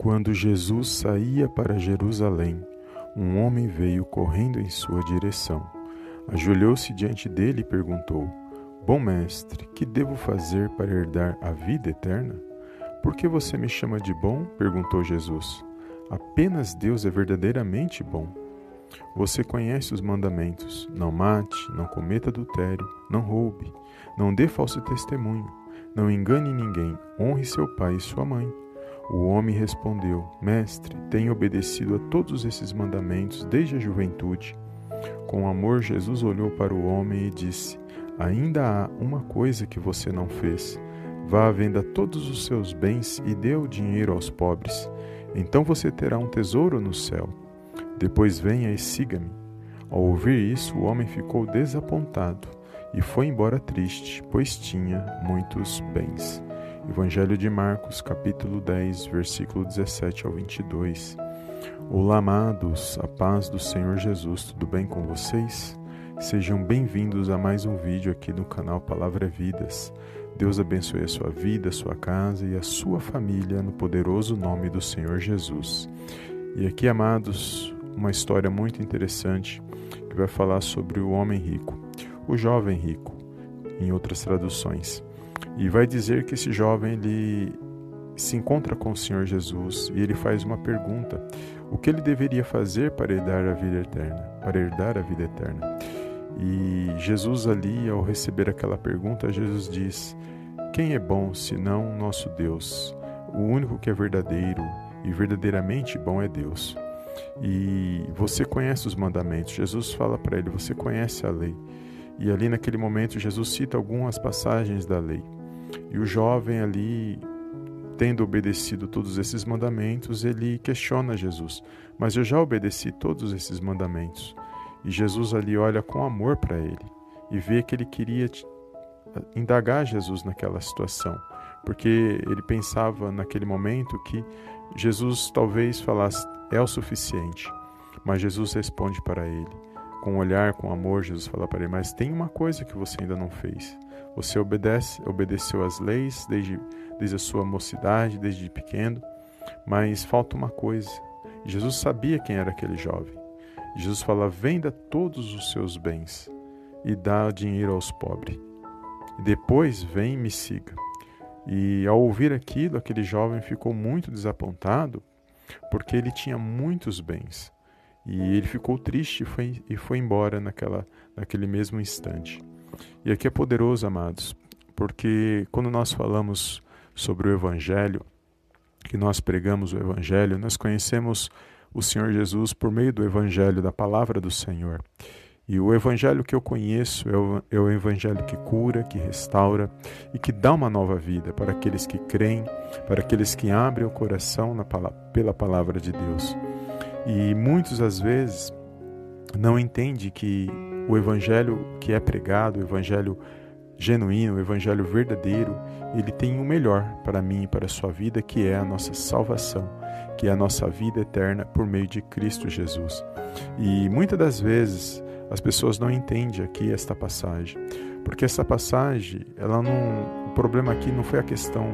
Quando Jesus saía para Jerusalém, um homem veio correndo em sua direção. Ajoelhou-se diante dele e perguntou: Bom mestre, que devo fazer para herdar a vida eterna? Por que você me chama de bom? perguntou Jesus. Apenas Deus é verdadeiramente bom. Você conhece os mandamentos: não mate, não cometa adultério, não roube, não dê falso testemunho, não engane ninguém, honre seu pai e sua mãe. O homem respondeu: Mestre, tenho obedecido a todos esses mandamentos desde a juventude. Com amor, Jesus olhou para o homem e disse: Ainda há uma coisa que você não fez. Vá à venda todos os seus bens e dê o dinheiro aos pobres. Então você terá um tesouro no céu. Depois venha e siga-me. Ao ouvir isso, o homem ficou desapontado e foi embora triste, pois tinha muitos bens. Evangelho de Marcos, capítulo 10, versículo 17 ao 22. Olá, amados, a paz do Senhor Jesus, tudo bem com vocês? Sejam bem-vindos a mais um vídeo aqui no canal Palavra Vidas. Deus abençoe a sua vida, a sua casa e a sua família no poderoso nome do Senhor Jesus. E aqui, amados, uma história muito interessante que vai falar sobre o homem rico, o jovem rico, em outras traduções. E vai dizer que esse jovem ele se encontra com o Senhor Jesus e ele faz uma pergunta: o que ele deveria fazer para herdar a vida eterna? Para herdar a vida eterna. E Jesus ali, ao receber aquela pergunta, Jesus diz: Quem é bom senão nosso Deus? O único que é verdadeiro e verdadeiramente bom é Deus. E você conhece os mandamentos. Jesus fala para ele: Você conhece a lei. E ali naquele momento, Jesus cita algumas passagens da lei. E o jovem ali, tendo obedecido todos esses mandamentos, ele questiona Jesus: Mas eu já obedeci todos esses mandamentos. E Jesus ali olha com amor para ele e vê que ele queria indagar Jesus naquela situação, porque ele pensava naquele momento que Jesus talvez falasse: É o suficiente. Mas Jesus responde para ele, com olhar, com amor, Jesus fala para ele: Mas tem uma coisa que você ainda não fez. Você obedece, obedeceu às leis desde, desde a sua mocidade, desde pequeno, mas falta uma coisa. Jesus sabia quem era aquele jovem. Jesus fala: venda todos os seus bens e dá dinheiro aos pobres. Depois vem e me siga. E ao ouvir aquilo, aquele jovem ficou muito desapontado, porque ele tinha muitos bens. E ele ficou triste e foi, e foi embora naquela, naquele mesmo instante. E aqui é poderoso, amados, porque quando nós falamos sobre o Evangelho, que nós pregamos o Evangelho, nós conhecemos o Senhor Jesus por meio do Evangelho, da palavra do Senhor. E o Evangelho que eu conheço é o, é o, Evangelho que cura, que restaura e que dá uma nova vida para aqueles que creem, para aqueles que abrem o coração na, pela palavra de Deus. E muitos, às vezes, não entendem que o evangelho que é pregado, o evangelho genuíno, o evangelho verdadeiro, ele tem o melhor para mim e para a sua vida, que é a nossa salvação, que é a nossa vida eterna por meio de Cristo Jesus. E muitas das vezes as pessoas não entendem aqui esta passagem, porque essa passagem, ela não, o problema aqui não foi a questão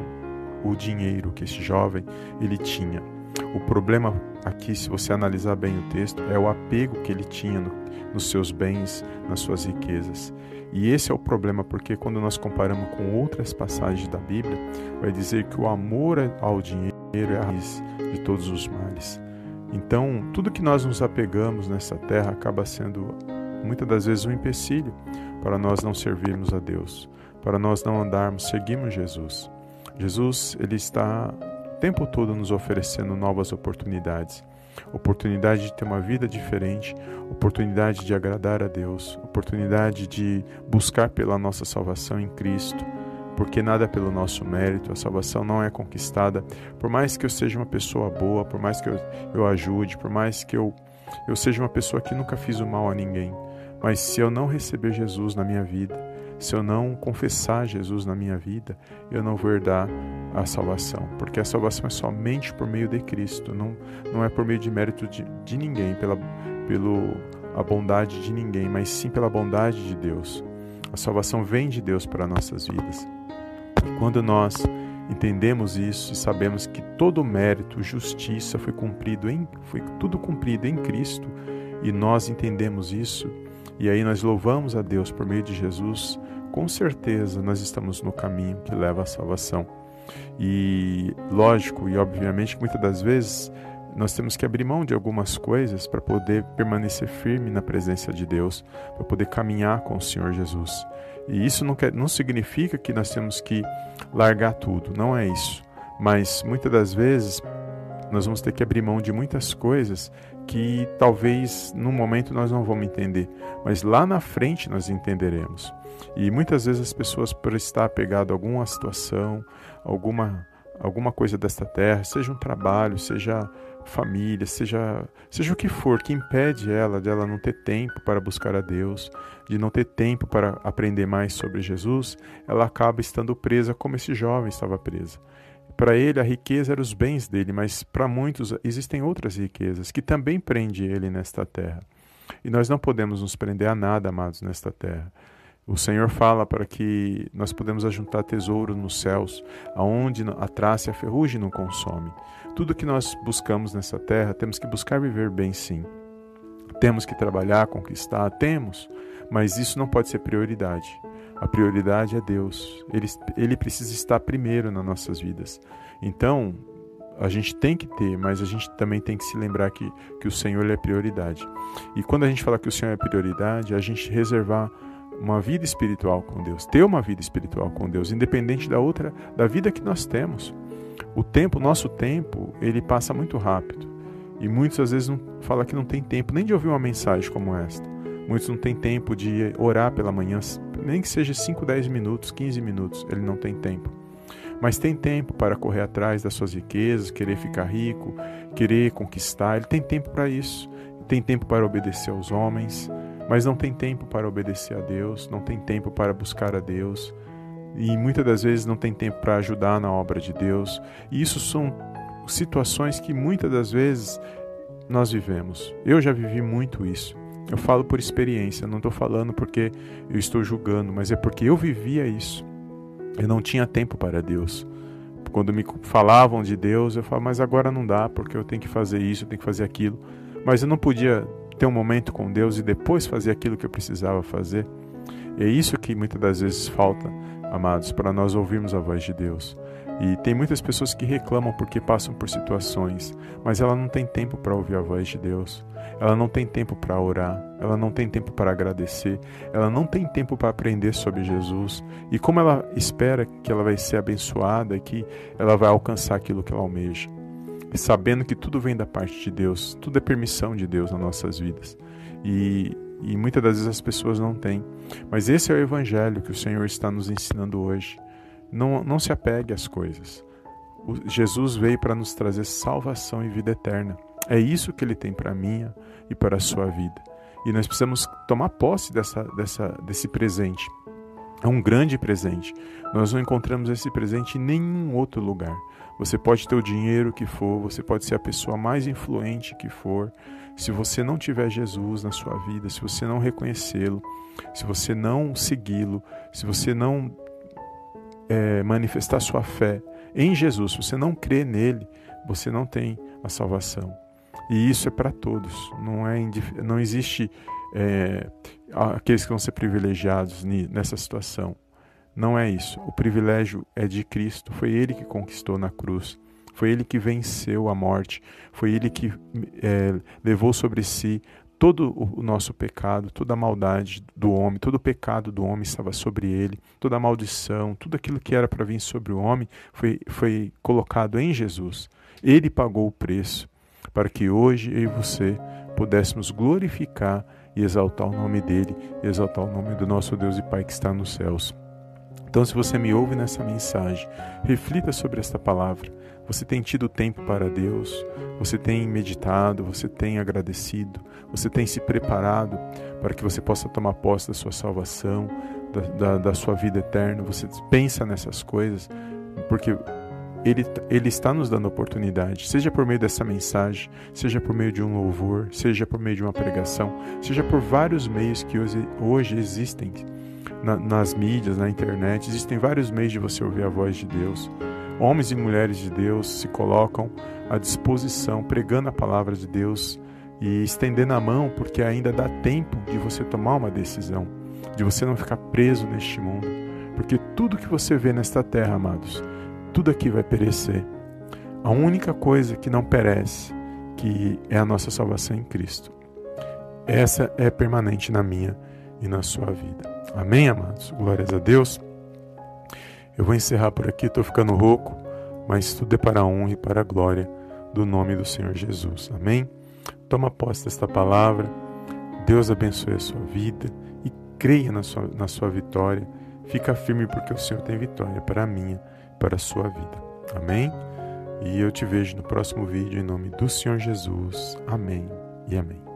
o dinheiro que esse jovem ele tinha. O problema aqui, se você analisar bem o texto, é o apego que ele tinha no, nos seus bens, nas suas riquezas. E esse é o problema, porque quando nós comparamos com outras passagens da Bíblia, vai dizer que o amor ao dinheiro é a raiz de todos os males. Então, tudo que nós nos apegamos nessa terra acaba sendo muitas das vezes um empecilho para nós não servirmos a Deus, para nós não andarmos, seguirmos Jesus. Jesus, ele está tempo todo nos oferecendo novas oportunidades. Oportunidade de ter uma vida diferente, oportunidade de agradar a Deus, oportunidade de buscar pela nossa salvação em Cristo, porque nada é pelo nosso mérito, a salvação não é conquistada, por mais que eu seja uma pessoa boa, por mais que eu, eu ajude, por mais que eu, eu seja uma pessoa que nunca fiz o mal a ninguém, mas se eu não receber Jesus na minha vida, se eu não confessar Jesus na minha vida, eu não vou herdar a salvação, porque a salvação é somente por meio de Cristo, não, não é por meio de mérito de, de ninguém, pela pelo, a bondade de ninguém, mas sim pela bondade de Deus. A salvação vem de Deus para nossas vidas. E quando nós entendemos isso e sabemos que todo mérito, justiça foi cumprido em foi tudo cumprido em Cristo e nós entendemos isso e aí nós louvamos a Deus por meio de Jesus, com certeza nós estamos no caminho que leva à salvação. E lógico e obviamente muitas das vezes nós temos que abrir mão de algumas coisas para poder permanecer firme na presença de Deus, para poder caminhar com o Senhor Jesus. E isso não, quer, não significa que nós temos que largar tudo, não é isso. Mas muitas das vezes nós vamos ter que abrir mão de muitas coisas que talvez no momento nós não vamos entender, mas lá na frente nós entenderemos. E muitas vezes as pessoas, por estar apegado a alguma situação, alguma, alguma coisa desta terra, seja um trabalho, seja família, seja, seja o que for, que impede ela de ela não ter tempo para buscar a Deus, de não ter tempo para aprender mais sobre Jesus, ela acaba estando presa como esse jovem estava preso. Para ele, a riqueza era os bens dele, mas para muitos existem outras riquezas que também prende ele nesta terra. E nós não podemos nos prender a nada, amados, nesta terra. O Senhor fala para que nós podemos ajuntar tesouro nos céus, aonde a traça e a ferrugem não consome. Tudo que nós buscamos nessa terra, temos que buscar viver bem sim. Temos que trabalhar, conquistar, temos, mas isso não pode ser prioridade. A prioridade é Deus. Ele, ele precisa estar primeiro nas nossas vidas. Então, a gente tem que ter, mas a gente também tem que se lembrar que, que o Senhor é prioridade. E quando a gente fala que o Senhor é prioridade, a gente reservar uma vida espiritual com Deus, ter uma vida espiritual com Deus, independente da outra, da vida que nós temos. O tempo, nosso tempo, ele passa muito rápido. E muitas às vezes não fala que não tem tempo nem de ouvir uma mensagem como esta. Muitos não têm tempo de orar pela manhã, nem que seja 5, 10 minutos, 15 minutos, ele não tem tempo. Mas tem tempo para correr atrás das suas riquezas, querer ficar rico, querer conquistar, ele tem tempo para isso. Tem tempo para obedecer aos homens, mas não tem tempo para obedecer a Deus, não tem tempo para buscar a Deus. E muitas das vezes não tem tempo para ajudar na obra de Deus. E isso são situações que muitas das vezes nós vivemos. Eu já vivi muito isso. Eu falo por experiência, não estou falando porque eu estou julgando, mas é porque eu vivia isso. Eu não tinha tempo para Deus. Quando me falavam de Deus, eu falava, mas agora não dá, porque eu tenho que fazer isso, eu tenho que fazer aquilo. Mas eu não podia ter um momento com Deus e depois fazer aquilo que eu precisava fazer. E é isso que muitas das vezes falta, amados, para nós ouvirmos a voz de Deus. E tem muitas pessoas que reclamam porque passam por situações, mas ela não tem tempo para ouvir a voz de Deus. Ela não tem tempo para orar, ela não tem tempo para agradecer, ela não tem tempo para aprender sobre Jesus. E como ela espera que ela vai ser abençoada, que ela vai alcançar aquilo que ela almeja. Sabendo que tudo vem da parte de Deus, tudo é permissão de Deus nas nossas vidas. E, e muitas das vezes as pessoas não têm. Mas esse é o evangelho que o Senhor está nos ensinando hoje. Não, não se apegue às coisas. O, Jesus veio para nos trazer salvação e vida eterna. É isso que ele tem para a minha e para a sua vida. E nós precisamos tomar posse dessa, dessa, desse presente. É um grande presente. Nós não encontramos esse presente em nenhum outro lugar. Você pode ter o dinheiro que for, você pode ser a pessoa mais influente que for. Se você não tiver Jesus na sua vida, se você não reconhecê-lo, se você não segui-lo, se você não é, manifestar sua fé em Jesus, se você não crê nele, você não tem a salvação. E isso é para todos. Não, é, não existe é, aqueles que vão ser privilegiados nessa situação. Não é isso. O privilégio é de Cristo. Foi Ele que conquistou na cruz. Foi Ele que venceu a morte. Foi Ele que é, levou sobre si todo o nosso pecado, toda a maldade do homem, todo o pecado do homem estava sobre ele, toda a maldição, tudo aquilo que era para vir sobre o homem foi, foi colocado em Jesus. Ele pagou o preço para que hoje eu e você pudéssemos glorificar e exaltar o nome dele, exaltar o nome do nosso Deus e Pai que está nos céus. Então, se você me ouve nessa mensagem, reflita sobre esta palavra. Você tem tido tempo para Deus, você tem meditado, você tem agradecido, você tem se preparado para que você possa tomar posse da sua salvação, da, da, da sua vida eterna. Você pensa nessas coisas, porque ele, ele está nos dando oportunidade, seja por meio dessa mensagem, seja por meio de um louvor, seja por meio de uma pregação, seja por vários meios que hoje, hoje existem na, nas mídias, na internet, existem vários meios de você ouvir a voz de Deus. Homens e mulheres de Deus se colocam à disposição, pregando a palavra de Deus e estendendo a mão, porque ainda dá tempo de você tomar uma decisão, de você não ficar preso neste mundo. Porque tudo que você vê nesta terra, amados, tudo aqui vai perecer. A única coisa que não perece, que é a nossa salvação em Cristo. Essa é permanente na minha e na sua vida. Amém, amados? Glórias a Deus. Eu vou encerrar por aqui, estou ficando rouco, mas tudo é para a honra e para a glória do nome do Senhor Jesus. Amém? Toma posse desta palavra. Deus abençoe a sua vida e creia na sua, na sua vitória. Fica firme porque o Senhor tem vitória para a minha, para a sua vida. Amém? E eu te vejo no próximo vídeo em nome do Senhor Jesus. Amém e amém.